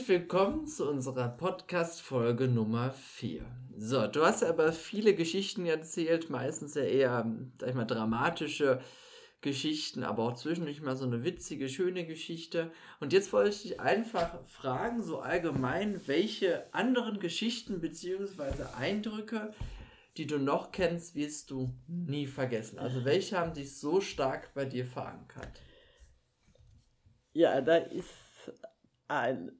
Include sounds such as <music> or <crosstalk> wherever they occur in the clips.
Herzlich willkommen zu unserer Podcast-Folge Nummer 4. So, du hast aber viele Geschichten erzählt, meistens ja eher, sag ich mal, dramatische Geschichten, aber auch zwischendurch mal so eine witzige, schöne Geschichte. Und jetzt wollte ich dich einfach fragen, so allgemein, welche anderen Geschichten bzw. Eindrücke, die du noch kennst, wirst du nie vergessen. Also welche haben dich so stark bei dir verankert? Ja, da ist ein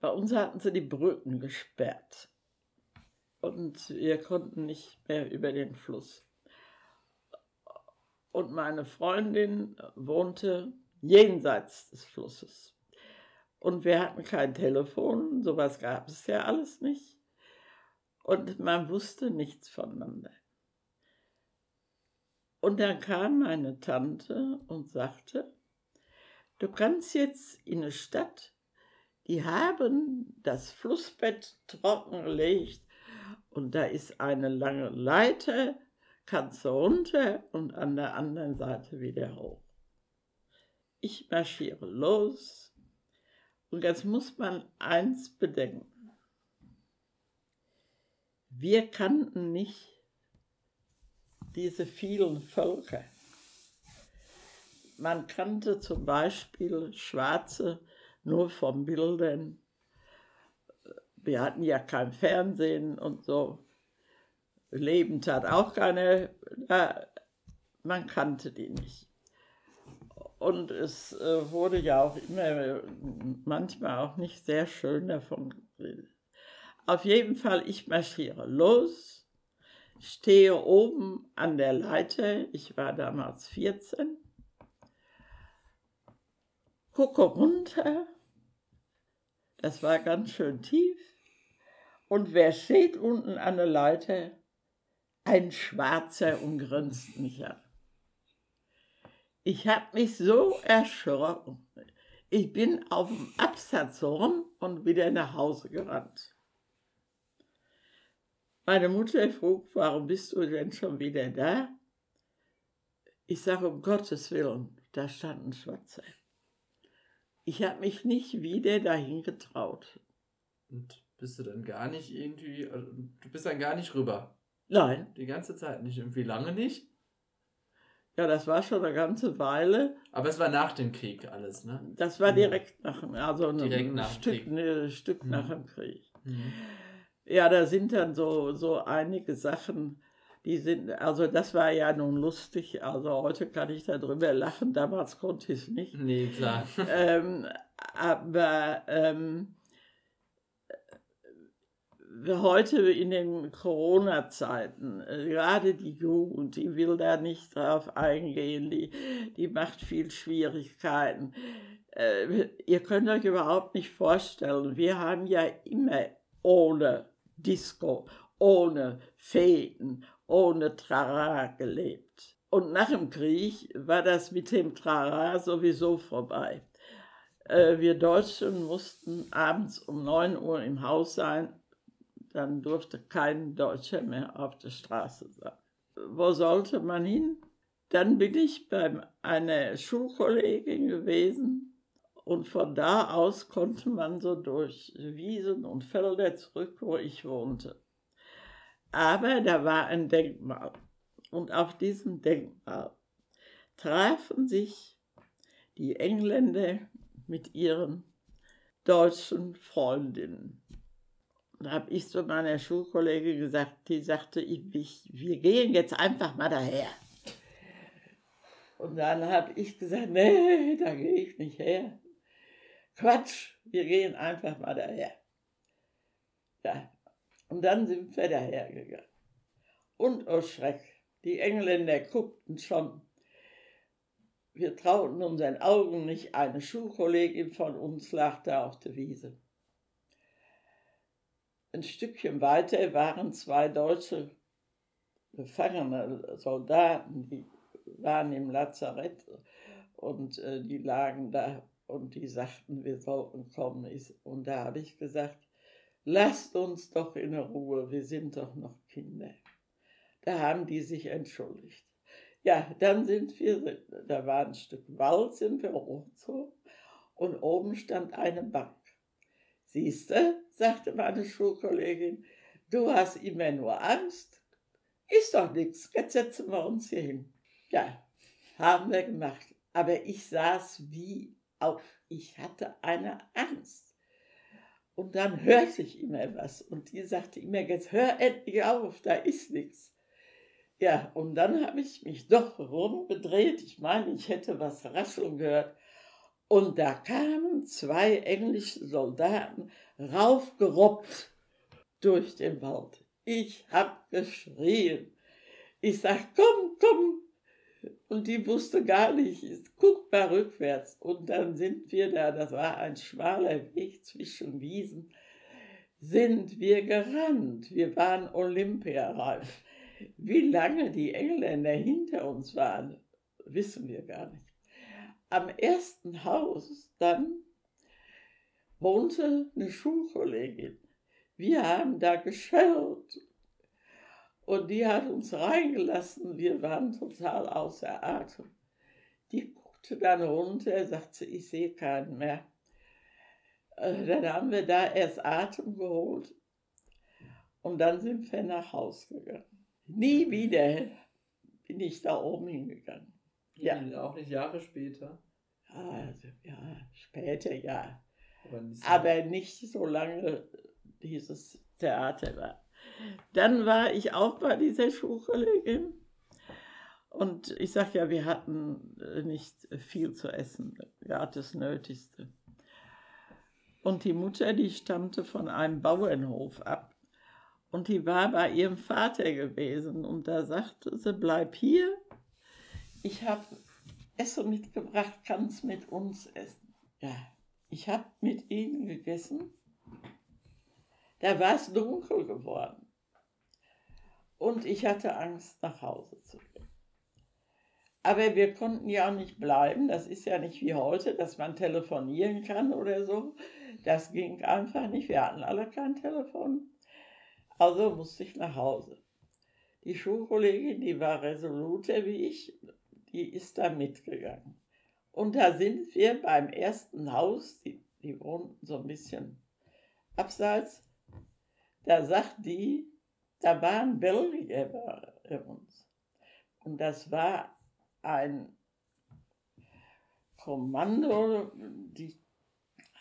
bei uns hatten sie die Brücken gesperrt und wir konnten nicht mehr über den Fluss. Und meine Freundin wohnte jenseits des Flusses. Und wir hatten kein Telefon, sowas gab es ja alles nicht. Und man wusste nichts voneinander. Und dann kam meine Tante und sagte, du kannst jetzt in eine Stadt die haben das Flussbett trockengelegt und da ist eine lange Leiter, kannst du runter und an der anderen Seite wieder hoch. Ich marschiere los und jetzt muss man eins bedenken. Wir kannten nicht diese vielen Völker. Man kannte zum Beispiel Schwarze, nur vom Bildern. Wir hatten ja kein Fernsehen und so. Lebend hat auch keine, äh, man kannte die nicht. Und es äh, wurde ja auch immer, manchmal auch nicht sehr schön davon. Auf jeden Fall, ich marschiere los, stehe oben an der Leiter, ich war damals 14, gucke runter das war ganz schön tief. Und wer steht unten an der Leiter? Ein Schwarzer und grinst mich an. Ich habe mich so erschrocken. Ich bin auf dem Absatz rum und wieder nach Hause gerannt. Meine Mutter frug, warum bist du denn schon wieder da? Ich sage, um Gottes Willen, da stand ein Schwarzer. Ich habe mich nicht wieder dahin getraut. Und bist du dann gar nicht irgendwie, also, du bist dann gar nicht rüber? Nein. Die ganze Zeit nicht. Und wie lange nicht? Ja, das war schon eine ganze Weile. Aber es war nach dem Krieg alles, ne? Das war direkt nach, also direkt ein nach Stück, Krieg. ein Stück Mhm. nach dem Krieg. Mhm. Ja, da sind dann so, so einige Sachen, die sind, also das war ja nun lustig, also heute kann ich darüber lachen, damals konnte ich es nicht. Nee, klar. ähm, aber ähm, heute in den Corona-Zeiten, äh, gerade die Jugend, die will da nicht drauf eingehen, die, die macht viel Schwierigkeiten. Äh, ihr könnt euch überhaupt nicht vorstellen, wir haben ja immer ohne Disco, ohne Fäden, ohne Trara gelebt. Und nach dem Krieg war das mit dem Trara sowieso vorbei. Äh, wir Deutschen mussten abends um 9 Uhr im Haus sein, dann durfte kein Deutscher mehr auf der Straße sein. Wo sollte man hin? Dann bin ich bei einer Schulkollegin gewesen und von da aus konnte man so durch Wiesen und Felder zurück, wo ich wohnte. Aber da war ein Denkmal und auf diesem Denkmal trafen sich die Engländer mit ihren deutschen Freundinnen. Da habe ich zu meiner Schulkollegin gesagt, die sagte, ich, wir gehen jetzt einfach mal daher. Und dann habe ich gesagt, nee, da gehe ich nicht her. Quatsch, wir gehen einfach mal daher. Ja. Und dann sind wir dahergegangen. Und oh Schreck, die Engländer guckten schon. Wir trauten unseren Augen nicht. Eine Schulkollegin von uns lag da auf der Wiese. Ein Stückchen weiter waren zwei deutsche Gefangene, Soldaten, die waren im Lazarett und äh, die lagen da und die sagten, wir sollten kommen. Und da habe ich gesagt, lasst uns doch in Ruhe, wir sind doch noch Kinder. Da haben die sich entschuldigt. Ja, dann sind wir, da war ein Stück Wald, sind wir hochgezogen und oben stand eine Bank. Siehst du, sagte meine Schulkollegin, du hast immer nur Angst. Ist doch nichts, jetzt setzen wir uns hier hin. Ja, haben wir gemacht. Aber ich saß wie auf, ich hatte eine Angst. Und dann hörte ich immer was und die sagte immer, jetzt hör endlich auf, da ist nichts. Ja, und dann habe ich mich doch rumgedreht. Ich meine, ich hätte was rasseln gehört. Und da kamen zwei englische Soldaten raufgerobbt durch den Wald. Ich habe geschrien. Ich sag, komm, komm. Und die wusste gar nicht, guck mal rückwärts. Und dann sind wir da, das war ein schmaler Weg zwischen Wiesen, sind wir gerannt. Wir waren Olympiareif. Wie lange die Engländer hinter uns waren, wissen wir gar nicht. Am ersten Haus dann wohnte eine Schulkollegin. Wir haben da geschellt und die hat uns reingelassen. Wir waren total außer Atem. Die guckte dann runter, sagte, ich sehe keinen mehr. Äh, dann haben wir da erst Atem geholt und dann sind wir nach Haus gegangen. Nie wieder bin ich da oben hingegangen. Ja. Auch nicht Jahre später. Also, ja, später ja. Aber nicht, so Aber nicht so lange dieses Theater war. Dann war ich auch bei dieser Schulkollegin. Und ich sage ja, wir hatten äh, nicht viel zu essen, gerade das Nötigste. Und die Mutter, die stammte von einem Bauernhof ab. Und die war bei ihrem Vater gewesen. Und da sagte sie, bleib hier. Ich habe Essen mitgebracht, kannst mit uns essen. Ja, ich habe mit ihnen gegessen. Da war es dunkel geworden. Und ich hatte Angst, nach Hause zu gehen. Aber wir konnten ja auch nicht bleiben. Das ist ja nicht wie heute, dass man telefonieren kann oder so. Das ging einfach nicht. Wir hatten alle kein Telefon. Also musste ich nach Hause. Die Schulkollegin, die war resoluter wie ich, die ist da mitgegangen. Und da sind wir beim ersten Haus, die, die wohnten so ein bisschen abseits, da sagt die, da war ein Belgier bei uns. Und das war ein Kommando, die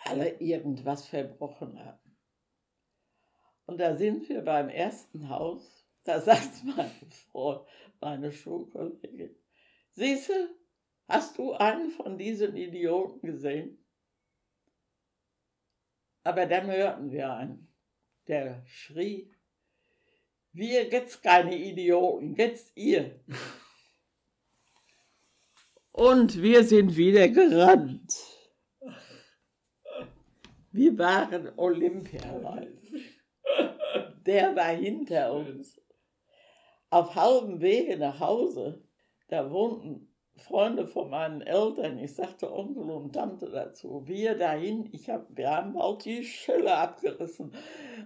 alle irgendwas verbrochen haben. Und da sind wir beim ersten Haus, da sagt meine Frau, meine Schulkollegin, siehst du, hast du einen von diesen Idioten gesehen? Aber dann hörten wir einen, der schrie, wir jetzt keine Idioten, jetzt ihr. Und wir sind wieder gerannt. Wir waren Olympiareif der war hinter uns. Auf halbem Wege nach Hause, da wohnten Freunde von meinen Eltern, ich sagte Onkel und Tante dazu, wir dahin, ich hab, wir haben bald die Schelle abgerissen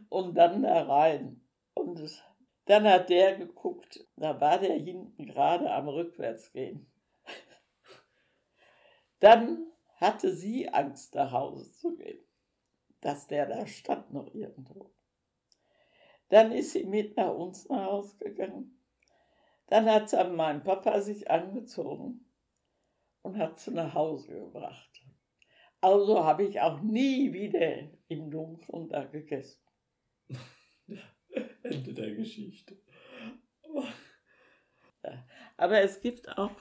und dann da rein. Und dann hat der geguckt, da war der hinten gerade am Rückwärtsgehen. <laughs> Dann hatte sie Angst, nach Hause zu gehen, dass der da stand noch irgendwo. Dann ist sie mit nach uns nach Hause gegangen. Dann hat sie mein Papa sich angezogen und hat sie nach Hause gebracht. Also habe ich auch nie wieder im Dunkeln da gegessen. <laughs> Ende der Geschichte. Aber es gibt auch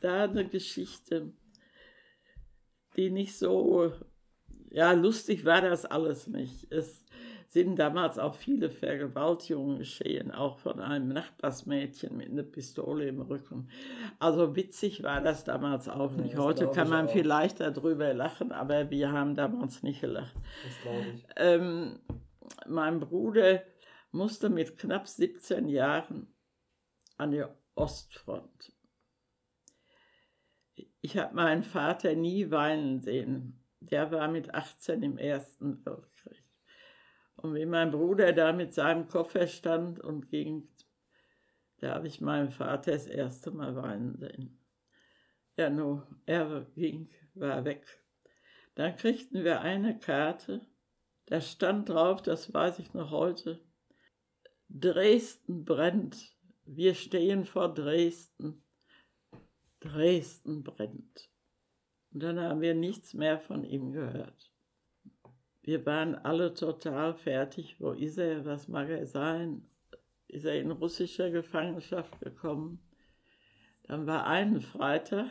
da eine Geschichte, die nicht so, ja, lustig war das alles nicht. Es, sind damals auch viele Vergewaltigungen geschehen, auch von einem Nachbarsmädchen mit einer Pistole im Rücken. Also witzig war das damals auch nicht. Ja, Heute kann man auch. vielleicht darüber lachen, aber wir haben damals nicht gelacht. Ähm, mein Bruder musste mit knapp 17 Jahren an die Ostfront. Ich habe meinen Vater nie weinen sehen. Der war mit 18 im Ersten Weltkrieg. Und wie mein Bruder da mit seinem Koffer stand und ging, da habe ich meinen Vater das erste Mal weinen sehen. Ja, nur, er ging, war weg. Dann kriegten wir eine Karte Da stand drauf, das weiß ich noch heute, Dresden brennt. Wir stehen vor Dresden. Dresden brennt. Und dann haben wir nichts mehr von ihm gehört. Wir waren alle total fertig. Wo ist er? Was mag er sein? Ist er in russischer Gefangenschaft gekommen? Dann war ein Freitag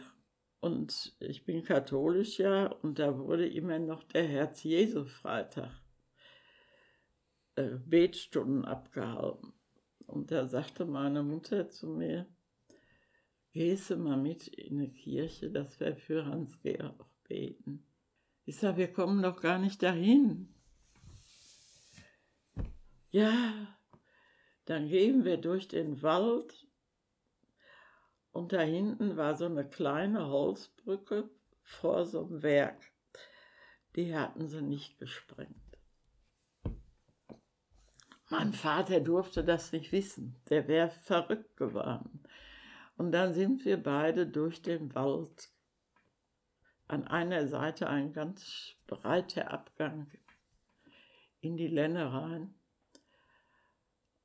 und ich bin katholisch ja und da wurde immer noch der Herz-Jesu-Freitag äh, Betstunden abgehalten. Und da sagte meine Mutter zu mir, gehst du mal mit in die Kirche, dass wir für Hans-Georg beten. Ich sage, wir kommen doch gar nicht dahin. Ja, dann gehen wir durch den Wald und da hinten war so eine kleine Holzbrücke vor so einem Werk. Die hatten sie nicht gesprengt. Mein Vater durfte das nicht wissen, der wäre verrückt geworden. Und dann sind wir beide durch den Wald. An einer Seite ein ganz breiter Abgang in die Lenne rein.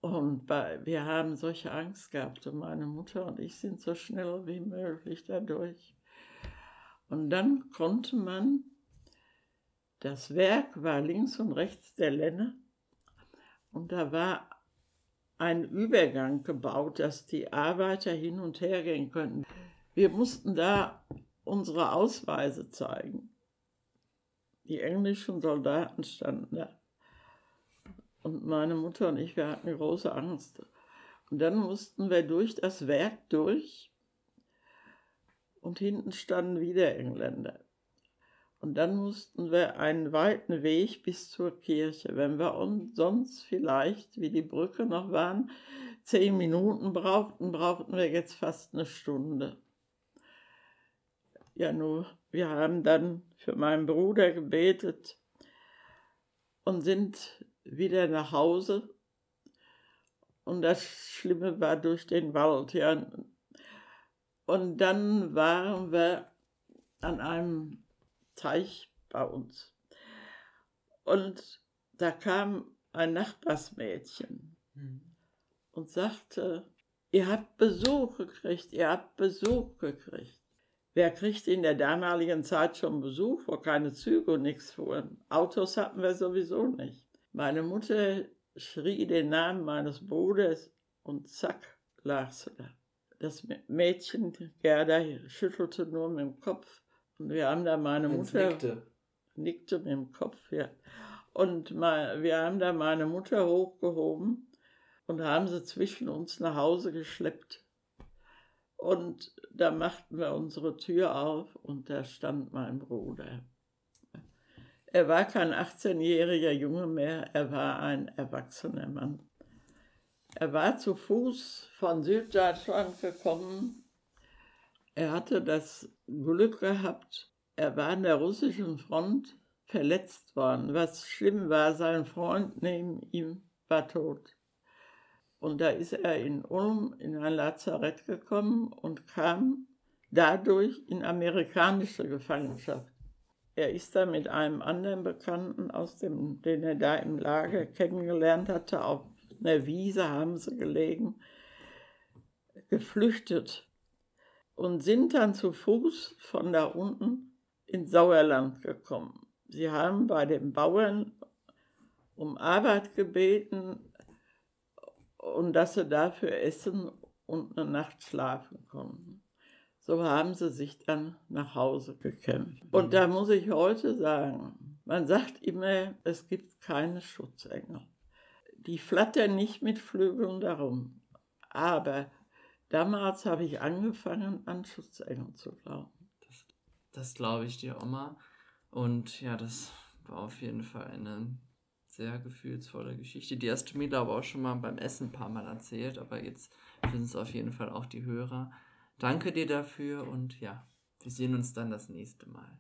Und bei, wir haben solche Angst gehabt und meine Mutter und ich sind so schnell wie möglich dadurch. Und dann konnte man, das Werk war links und rechts der Lenne und da war ein Übergang gebaut, dass die Arbeiter hin und her gehen könnten. Wir mussten da unsere Ausweise zeigen. Die englischen Soldaten standen da. Und meine Mutter und ich, wir hatten große Angst. Und dann mussten wir durch das Werk durch und hinten standen wieder Engländer. Und dann mussten wir einen weiten Weg bis zur Kirche. Wenn wir uns sonst vielleicht, wie die Brücke noch waren, zehn Minuten brauchten, brauchten wir jetzt fast eine Stunde. Ja, nur, wir haben dann für meinen Bruder gebetet und sind wieder nach Hause. Und das Schlimme war durch den Wald, ja. Und dann waren wir an einem Teich bei uns. Und da kam ein Nachbarsmädchen mhm. und sagte, ihr habt Besuch gekriegt, ihr habt Besuch gekriegt. Wer kriegt in der damaligen Zeit schon Besuch, wo keine Züge und nichts fuhren? Autos hatten wir sowieso nicht. Meine Mutter schrie den Namen meines Bruders und zack, lag sie da. Das Mädchen, Gerda, schüttelte nur mit dem Kopf wir haben da meine Mutter. Nickte. nickte mit dem Kopf, ja. Und mal, wir haben da meine Mutter hochgehoben und haben sie zwischen uns nach Hause geschleppt. Und da machten wir unsere Tür auf und da stand mein Bruder. Er war kein 18-jähriger Junge mehr, er war ein erwachsener Mann. Er war zu Fuß von Süddeutschland gekommen er hatte das Glück gehabt, er war an der russischen Front verletzt worden. Was schlimm war, sein Freund neben ihm war tot. Und da ist er in Ulm in ein Lazarett gekommen und kam dadurch in amerikanische Gefangenschaft. Er ist da mit einem anderen Bekannten, aus dem, den er da im Lager kennengelernt hatte, auf einer Wiese haben sie gelegen, geflüchtet und sind dann zu Fuß von da unten ins Sauerland gekommen. Sie haben bei den Bauern um Arbeit gebeten und dass sie dafür essen und eine Nacht schlafen konnten. So haben sie sich dann nach Hause gekämpft. Und da muss ich heute sagen, man sagt immer, es gibt keine Schutzengel. Die flattern nicht mit Flügeln darum. Aber Damals habe ich angefangen, an Schutzengel zu glauben. Das, das glaube ich dir, Oma. Und ja, das war auf jeden Fall eine sehr gefühlsvolle Geschichte. Die hast du mir, glaube ich, auch schon mal beim Essen ein paar Mal erzählt, aber jetzt sind es auf jeden Fall auch die Hörer. Danke dir dafür und ja, wir sehen uns dann das nächste Mal.